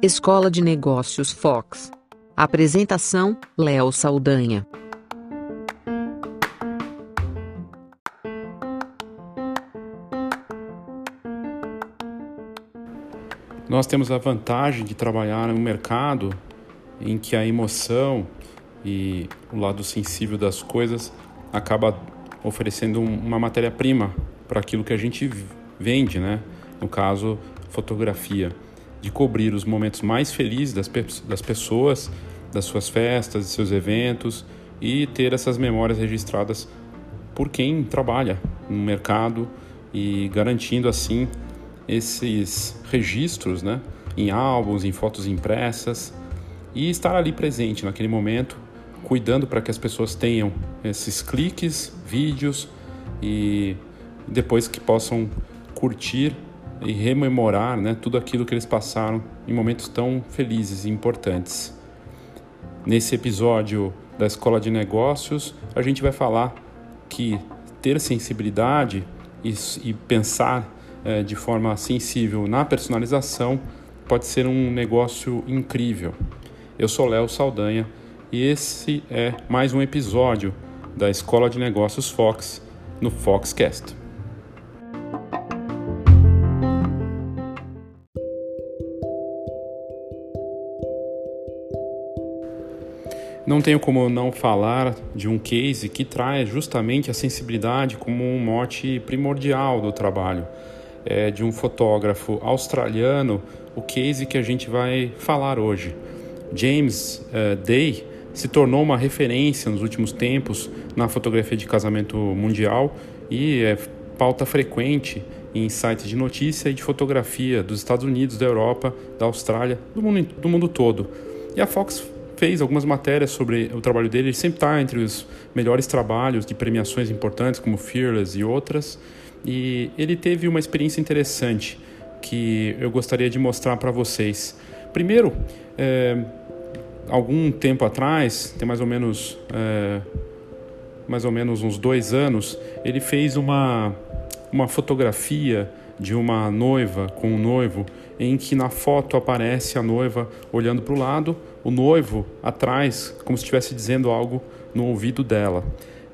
Escola de Negócios Fox. Apresentação: Léo Saldanha. Nós temos a vantagem de trabalhar em um mercado em que a emoção e o lado sensível das coisas acaba oferecendo uma matéria-prima para aquilo que a gente vende, né? No caso, fotografia, de cobrir os momentos mais felizes das, pe das pessoas, das suas festas, de seus eventos e ter essas memórias registradas por quem trabalha no mercado e garantindo assim esses registros, né? Em álbuns, em fotos impressas e estar ali presente naquele momento, cuidando para que as pessoas tenham esses cliques, vídeos e depois que possam curtir e rememorar né, tudo aquilo que eles passaram em momentos tão felizes e importantes. Nesse episódio da Escola de Negócios, a gente vai falar que ter sensibilidade e, e pensar é, de forma sensível na personalização pode ser um negócio incrível. Eu sou Léo Saldanha e esse é mais um episódio da Escola de Negócios Fox no Foxcast. Não tenho como não falar de um case que traz justamente a sensibilidade como um mote primordial do trabalho. É de um fotógrafo australiano, o case que a gente vai falar hoje. James uh, Day se tornou uma referência nos últimos tempos na fotografia de casamento mundial e é pauta frequente em sites de notícia e de fotografia dos Estados Unidos, da Europa, da Austrália, do mundo, do mundo todo. E a Fox fez algumas matérias sobre o trabalho dele, ele sempre está entre os melhores trabalhos de premiações importantes como Fearless e outras. E ele teve uma experiência interessante que eu gostaria de mostrar para vocês. Primeiro, é, algum tempo atrás, tem mais ou menos é, mais ou menos uns dois anos, ele fez uma uma fotografia de uma noiva com um noivo, em que na foto aparece a noiva olhando para o lado, o noivo atrás, como se estivesse dizendo algo no ouvido dela.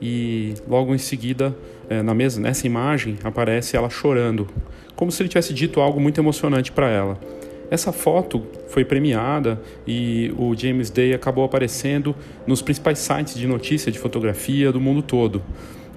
E logo em seguida, é, na mesa, nessa imagem, aparece ela chorando, como se ele tivesse dito algo muito emocionante para ela. Essa foto foi premiada e o James Day acabou aparecendo nos principais sites de notícia de fotografia do mundo todo.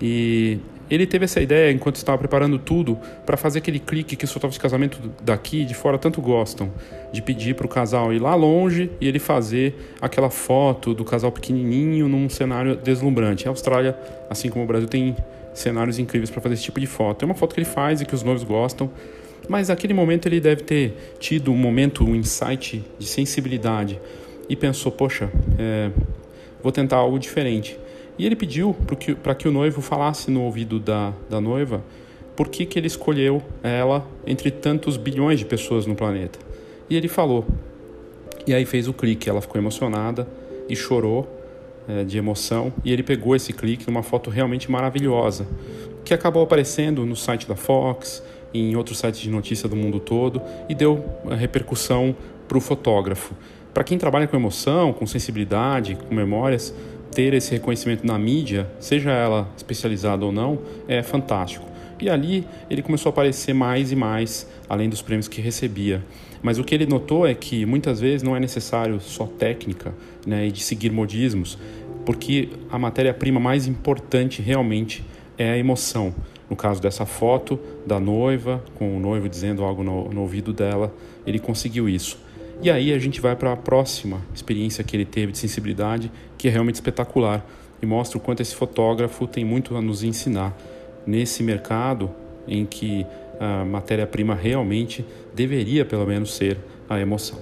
E ele teve essa ideia enquanto estava preparando tudo para fazer aquele clique que os fotógrafos de casamento daqui de fora tanto gostam, de pedir para o casal ir lá longe e ele fazer aquela foto do casal pequenininho num cenário deslumbrante. A Austrália, assim como o Brasil, tem cenários incríveis para fazer esse tipo de foto. É uma foto que ele faz e que os noivos gostam. Mas naquele momento ele deve ter tido um momento, um insight de sensibilidade e pensou: poxa, é, vou tentar algo diferente. E ele pediu para que, que o noivo falasse no ouvido da, da noiva por que, que ele escolheu ela entre tantos bilhões de pessoas no planeta. E ele falou. E aí fez o clique, ela ficou emocionada e chorou é, de emoção. E ele pegou esse clique numa foto realmente maravilhosa, que acabou aparecendo no site da Fox, em outros sites de notícia do mundo todo, e deu repercussão para o fotógrafo. Para quem trabalha com emoção, com sensibilidade, com memórias, ter esse reconhecimento na mídia, seja ela especializada ou não, é fantástico. E ali ele começou a aparecer mais e mais, além dos prêmios que recebia. Mas o que ele notou é que muitas vezes não é necessário só técnica né, e de seguir modismos, porque a matéria-prima mais importante realmente é a emoção. No caso dessa foto da noiva, com o noivo dizendo algo no, no ouvido dela, ele conseguiu isso. E aí a gente vai para a próxima experiência que ele teve de sensibilidade, que é realmente espetacular e mostra o quanto esse fotógrafo tem muito a nos ensinar nesse mercado em que a matéria-prima realmente deveria, pelo menos, ser a emoção.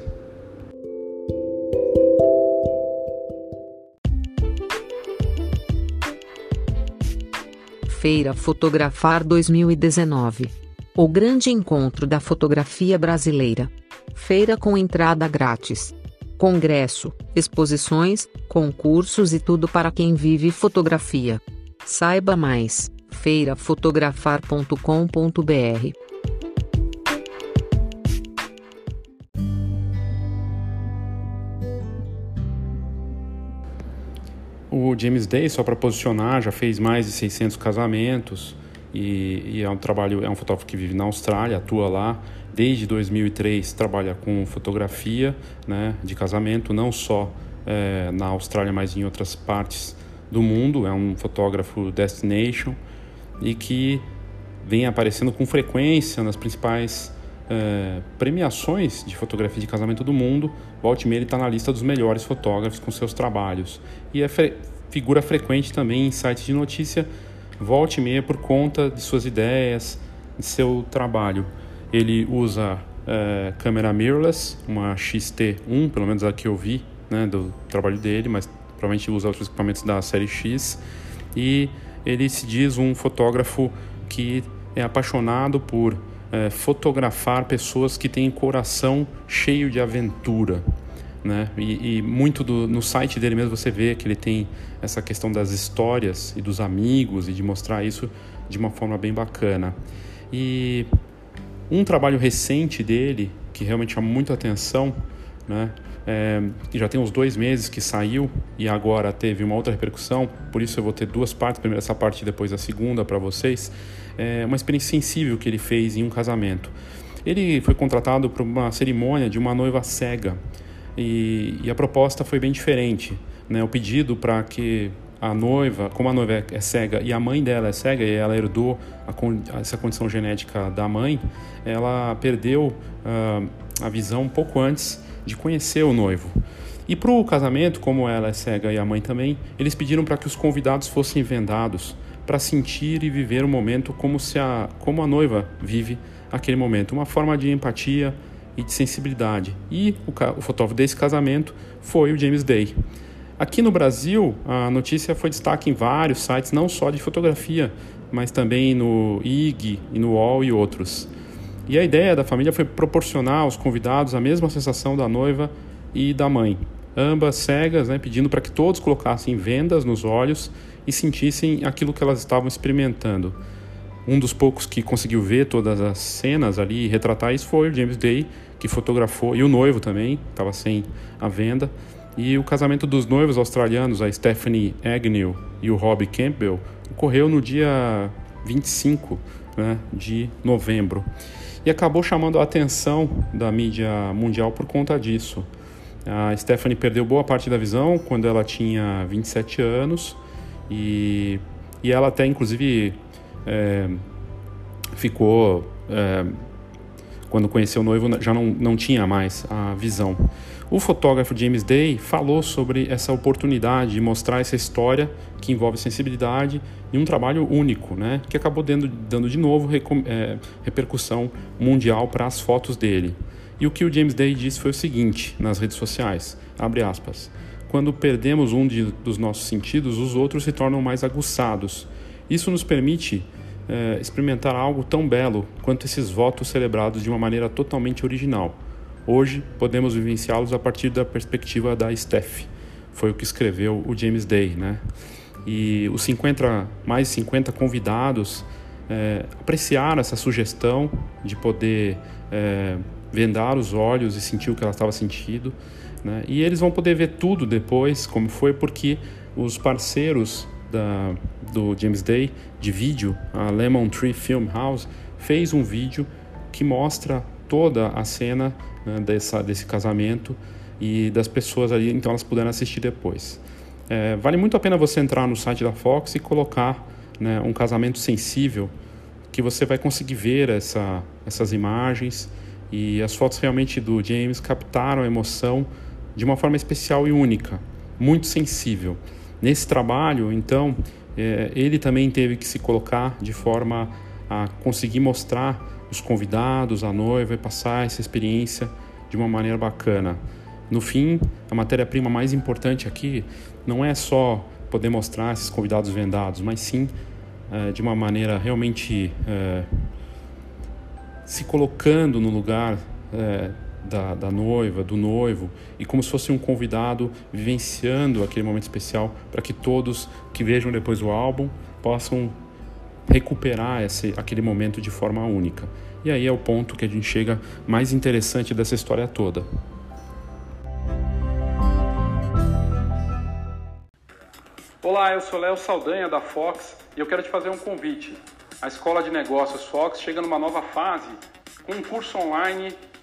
Feira Fotografar 2019 O grande encontro da fotografia brasileira feira com entrada grátis. Congresso, exposições, concursos e tudo para quem vive fotografia. Saiba mais feirafotografar.com.br. O James Day, só para posicionar, já fez mais de 600 casamentos e, e, é um trabalho, é um fotógrafo que vive na Austrália, atua lá desde 2003, trabalha com fotografia, né, de casamento, não só é, na Austrália, mas em outras partes do mundo. É um fotógrafo destination e que vem aparecendo com frequência nas principais é, premiações de fotografia de casamento do mundo. Volte ele está na lista dos melhores fotógrafos com seus trabalhos. E é fre figura frequente também em sites de notícia, volte meia por conta de suas ideias, de seu trabalho. Ele usa é, câmera mirrorless, uma XT1, pelo menos a que eu vi né, do trabalho dele, mas provavelmente usa outros equipamentos da série X. E ele se diz um fotógrafo que é apaixonado por é, fotografar pessoas que têm coração cheio de aventura. Né? E, e, muito do, no site dele mesmo você vê que ele tem essa questão das histórias e dos amigos e de mostrar isso de uma forma bem bacana. E um trabalho recente dele que realmente chama muita atenção, né? É, já tem uns dois meses que saiu e agora teve uma outra repercussão, por isso eu vou ter duas partes, primeiro essa parte e depois a segunda para vocês é, uma experiência sensível que ele fez em um casamento. Ele foi contratado para uma cerimônia de uma noiva cega e, e a proposta foi bem diferente. Né? O pedido para que a noiva, como a noiva é cega e a mãe dela é cega e ela herdou a, essa condição genética da mãe, ela perdeu uh, a visão um pouco antes de conhecer o noivo. E para o casamento, como ela é cega e a mãe também, eles pediram para que os convidados fossem vendados para sentir e viver o momento como se a como a noiva vive aquele momento, uma forma de empatia e de sensibilidade. E o, o fotógrafo desse casamento foi o James Day. Aqui no Brasil, a notícia foi destaque em vários sites, não só de fotografia, mas também no IG e no UOL e outros. E a ideia da família foi proporcionar aos convidados a mesma sensação da noiva e da mãe, ambas cegas, né, pedindo para que todos colocassem vendas nos olhos e sentissem aquilo que elas estavam experimentando. Um dos poucos que conseguiu ver todas as cenas ali e retratar isso foi o James Day, que fotografou, e o noivo também, estava sem a venda. E o casamento dos noivos australianos, a Stephanie Agnew e o Rob Campbell, ocorreu no dia 25 né, de novembro. E acabou chamando a atenção da mídia mundial por conta disso. A Stephanie perdeu boa parte da visão quando ela tinha 27 anos e, e ela até inclusive é, ficou. É, quando conheceu o noivo, já não, não tinha mais a visão. O fotógrafo James Day falou sobre essa oportunidade de mostrar essa história que envolve sensibilidade em um trabalho único, né? que acabou dando, dando de novo é, repercussão mundial para as fotos dele. E o que o James Day disse foi o seguinte nas redes sociais, abre aspas, quando perdemos um de, dos nossos sentidos, os outros se tornam mais aguçados. Isso nos permite é, experimentar algo tão belo quanto esses votos celebrados de uma maneira totalmente original. Hoje podemos vivenciá-los a partir da perspectiva da Steph. Foi o que escreveu o James Day, né? E os 50 mais 50 convidados é, apreciaram essa sugestão de poder é, vendar os olhos e sentir o que ela estava sentindo. Né? E eles vão poder ver tudo depois, como foi, porque os parceiros da, do James Day de vídeo, a Lemon Tree Film House, fez um vídeo que mostra toda a cena né, dessa, desse casamento e das pessoas ali, então elas puderam assistir depois. É, vale muito a pena você entrar no site da Fox e colocar né, um casamento sensível, que você vai conseguir ver essa, essas imagens e as fotos realmente do James captaram a emoção de uma forma especial e única, muito sensível. Nesse trabalho, então, é, ele também teve que se colocar de forma a conseguir mostrar os convidados, a noiva e passar essa experiência de uma maneira bacana. No fim, a matéria-prima mais importante aqui não é só poder mostrar esses convidados vendados, mas sim é, de uma maneira realmente é, se colocando no lugar é, da, da, noiva, do noivo, e como se fosse um convidado vivenciando aquele momento especial para que todos que vejam depois o álbum possam recuperar esse, aquele momento de forma única. E aí é o ponto que a gente chega mais interessante dessa história toda. Olá, eu sou Léo Saldanha da Fox e eu quero te fazer um convite. A Escola de Negócios Fox chega numa nova fase com um curso online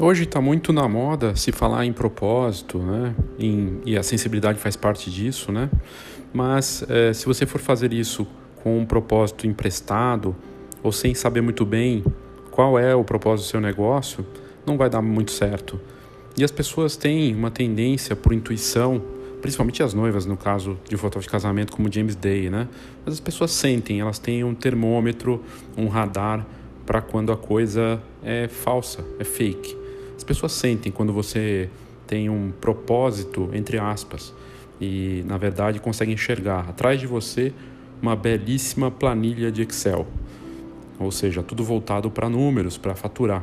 Hoje está muito na moda se falar em propósito, né? Em, e a sensibilidade faz parte disso, né? Mas é, se você for fazer isso com um propósito emprestado ou sem saber muito bem qual é o propósito do seu negócio, não vai dar muito certo. E as pessoas têm uma tendência por intuição, principalmente as noivas, no caso de fotógrafo de casamento como James Day, né? Mas as pessoas sentem, elas têm um termômetro, um radar para quando a coisa é falsa, é fake. As pessoas sentem quando você tem um propósito, entre aspas, e na verdade conseguem enxergar atrás de você uma belíssima planilha de Excel. Ou seja, tudo voltado para números, para faturar.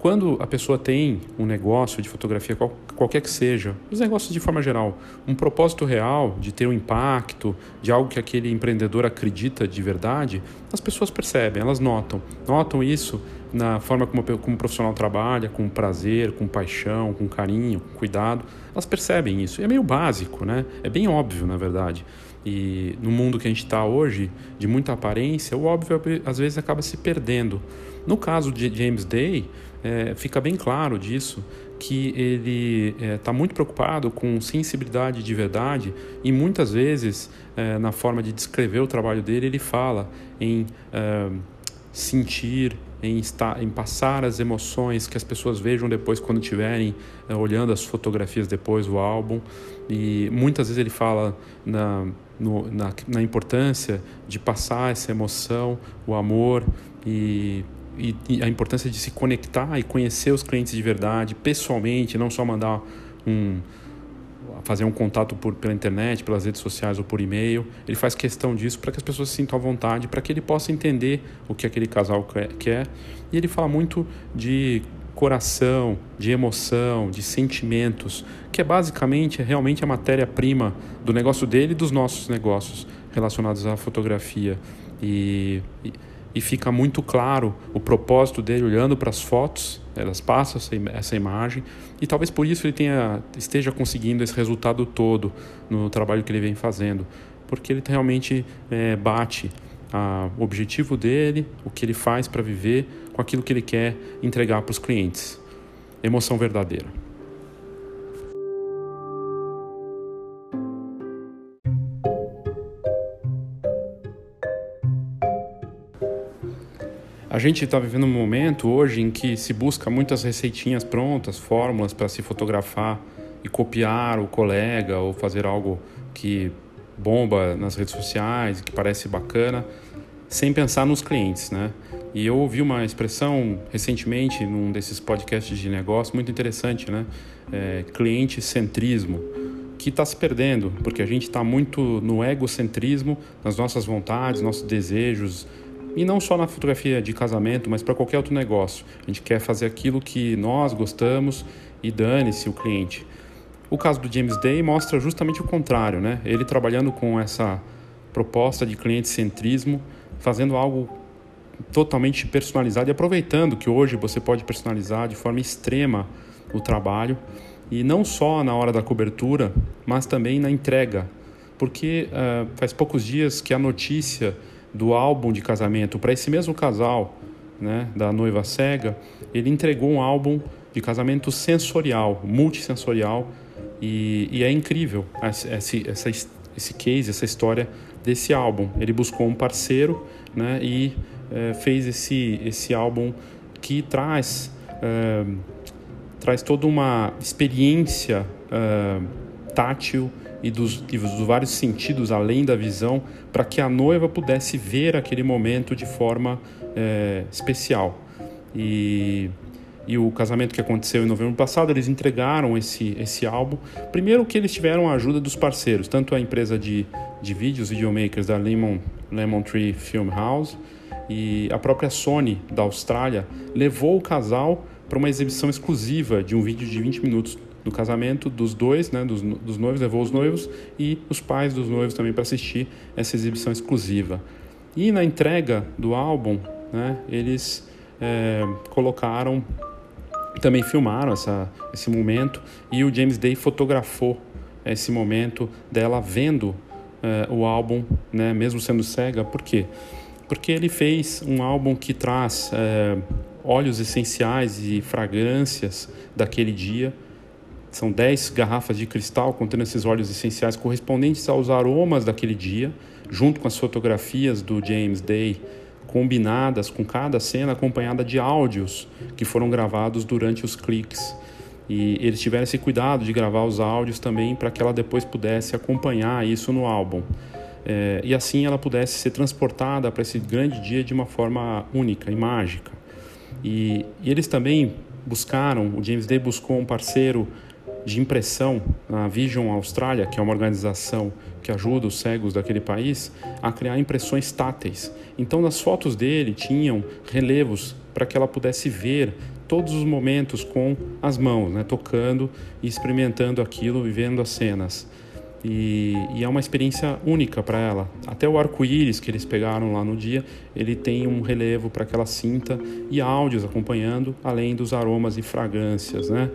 Quando a pessoa tem um negócio de fotografia, qual, qualquer que seja, os negócios de forma geral, um propósito real de ter um impacto, de algo que aquele empreendedor acredita de verdade, as pessoas percebem, elas notam. Notam isso na forma como, como o profissional trabalha, com prazer, com paixão, com carinho, com cuidado. Elas percebem isso. E é meio básico, né? É bem óbvio, na verdade. E no mundo que a gente está hoje, de muita aparência, o óbvio às vezes acaba se perdendo. No caso de James Day, é, fica bem claro disso que ele está é, muito preocupado com sensibilidade de verdade e muitas vezes é, na forma de descrever o trabalho dele ele fala em é, sentir em estar em passar as emoções que as pessoas vejam depois quando estiverem é, olhando as fotografias depois o álbum. E muitas vezes ele fala na, no, na, na importância de passar essa emoção o amor e e, e a importância de se conectar e conhecer os clientes de verdade, pessoalmente, não só mandar um fazer um contato por, pela internet, pelas redes sociais ou por e-mail. Ele faz questão disso para que as pessoas se sintam à vontade, para que ele possa entender o que aquele casal quer. E ele fala muito de coração, de emoção, de sentimentos, que é basicamente realmente a matéria-prima do negócio dele e dos nossos negócios relacionados à fotografia. E, e e fica muito claro o propósito dele olhando para as fotos, elas passam essa, essa imagem e talvez por isso ele tenha, esteja conseguindo esse resultado todo no trabalho que ele vem fazendo, porque ele realmente é, bate a, o objetivo dele, o que ele faz para viver, com aquilo que ele quer entregar para os clientes. Emoção verdadeira. A gente está vivendo um momento hoje em que se busca muitas receitinhas prontas, fórmulas para se fotografar e copiar o colega ou fazer algo que bomba nas redes sociais, que parece bacana, sem pensar nos clientes, né? E eu ouvi uma expressão recentemente num desses podcasts de negócio muito interessante, né? É, cliente centrismo, que está se perdendo, porque a gente está muito no egocentrismo, nas nossas vontades, nossos desejos, e não só na fotografia de casamento, mas para qualquer outro negócio. A gente quer fazer aquilo que nós gostamos e dane-se o cliente. O caso do James Day mostra justamente o contrário, né? Ele trabalhando com essa proposta de cliente-centrismo, fazendo algo totalmente personalizado e aproveitando que hoje você pode personalizar de forma extrema o trabalho e não só na hora da cobertura, mas também na entrega, porque uh, faz poucos dias que a notícia do álbum de casamento para esse mesmo casal, né, da noiva cega, ele entregou um álbum de casamento sensorial, multissensorial, e, e é incrível esse, essa, esse case, essa história desse álbum. Ele buscou um parceiro né, e é, fez esse, esse álbum que traz, é, traz toda uma experiência é, tátil e dos, e dos vários sentidos além da visão para que a noiva pudesse ver aquele momento de forma é, especial. E, e o casamento que aconteceu em novembro passado, eles entregaram esse, esse álbum. Primeiro que eles tiveram a ajuda dos parceiros, tanto a empresa de, de vídeos, videomakers da Lemon, Lemon Tree Film House e a própria Sony da Austrália levou o casal para uma exibição exclusiva de um vídeo de 20 minutos do casamento dos dois, né, dos, dos noivos, levou os noivos e os pais dos noivos também para assistir essa exibição exclusiva. E na entrega do álbum, né, eles é, colocaram, também filmaram essa, esse momento e o James Day fotografou esse momento dela vendo é, o álbum, né, mesmo sendo cega. Por quê? Porque ele fez um álbum que traz é, óleos essenciais e fragrâncias daquele dia são 10 garrafas de cristal contendo esses óleos essenciais correspondentes aos aromas daquele dia, junto com as fotografias do James Day, combinadas com cada cena acompanhada de áudios que foram gravados durante os cliques. E eles tiveram esse cuidado de gravar os áudios também para que ela depois pudesse acompanhar isso no álbum. É, e assim ela pudesse ser transportada para esse grande dia de uma forma única e mágica. E, e eles também buscaram, o James Day buscou um parceiro de impressão na Vision Austrália, que é uma organização que ajuda os cegos daquele país a criar impressões táteis. Então, nas fotos dele tinham relevos para que ela pudesse ver todos os momentos com as mãos, né, tocando e experimentando aquilo, vivendo as cenas. E, e, é uma experiência única para ela. Até o arco-íris que eles pegaram lá no dia, ele tem um relevo para que ela sinta e áudios acompanhando, além dos aromas e fragrâncias, né?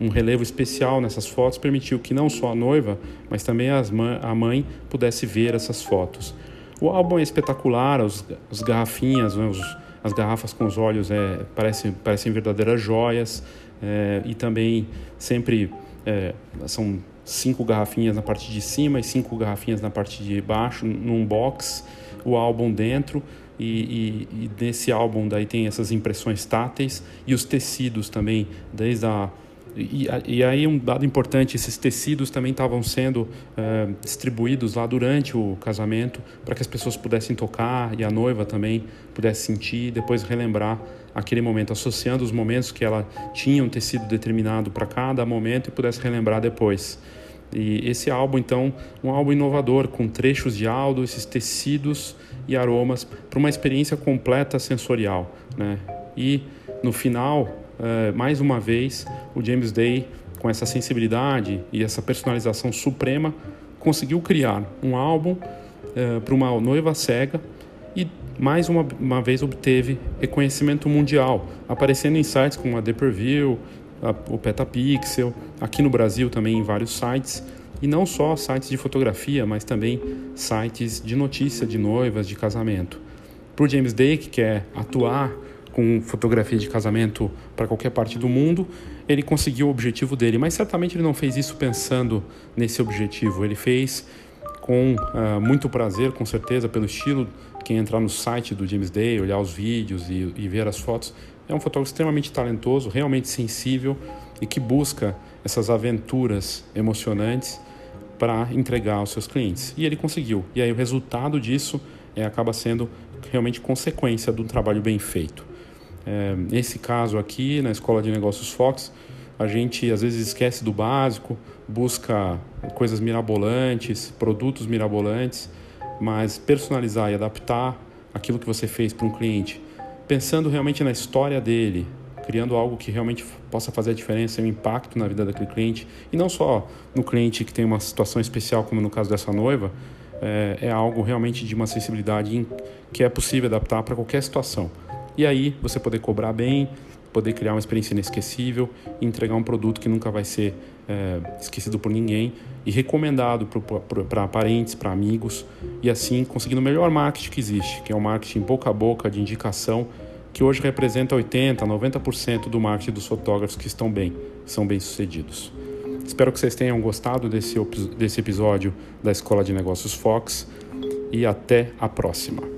Um relevo especial nessas fotos permitiu que não só a noiva, mas também a mãe pudesse ver essas fotos. O álbum é espetacular, os, as garrafinhas, né, os, as garrafas com os olhos é, parecem, parecem verdadeiras joias é, e também sempre é, são cinco garrafinhas na parte de cima e cinco garrafinhas na parte de baixo, num box, o álbum dentro. E, e, e nesse álbum daí tem essas impressões táteis e os tecidos também, desde a e, e, aí um dado importante, esses tecidos também estavam sendo é, distribuídos lá durante o casamento para que as pessoas pudessem tocar e a noiva também pudesse sentir e depois relembrar aquele momento, associando os momentos que ela tinha um tecido determinado para cada momento e pudesse relembrar depois. E esse álbum, então, um álbum inovador, com trechos de áudio, esses tecidos e aromas, para uma experiência completa sensorial. Né? E no final, uh, mais uma vez, o James Day, com essa sensibilidade e essa personalização suprema, conseguiu criar um álbum uh, para uma noiva cega e mais uma, uma vez obteve reconhecimento mundial, aparecendo em sites como a The Preview, a, o Petapixel, aqui no Brasil também em vários sites, e não só sites de fotografia, mas também sites de notícia de noivas, de casamento. Para James Day, que quer atuar com fotografia de casamento para qualquer parte do mundo, ele conseguiu o objetivo dele. Mas certamente ele não fez isso pensando nesse objetivo. Ele fez com uh, muito prazer, com certeza, pelo estilo. Quem entrar no site do James Day, olhar os vídeos e, e ver as fotos, é um fotógrafo extremamente talentoso, realmente sensível e que busca essas aventuras emocionantes para entregar aos seus clientes. E ele conseguiu. E aí o resultado disso é, acaba sendo realmente consequência do trabalho bem feito. É, caso aqui, na Escola de Negócios Fox, a gente às vezes esquece do básico, busca coisas mirabolantes, produtos mirabolantes, mas personalizar e adaptar aquilo que você fez para um cliente, pensando realmente na história dele, criando algo que realmente possa fazer a diferença, um impacto na vida daquele cliente, e não só no cliente que tem uma situação especial, como no caso dessa noiva, é, é algo realmente de uma sensibilidade que é possível adaptar para qualquer situação. E aí você poder cobrar bem, poder criar uma experiência inesquecível entregar um produto que nunca vai ser é, esquecido por ninguém e recomendado para parentes, para amigos e assim conseguindo o melhor marketing que existe, que é o marketing boca a boca de indicação, que hoje representa 80, 90% do marketing dos fotógrafos que estão bem, são bem sucedidos. Espero que vocês tenham gostado desse, desse episódio da Escola de Negócios Fox e até a próxima.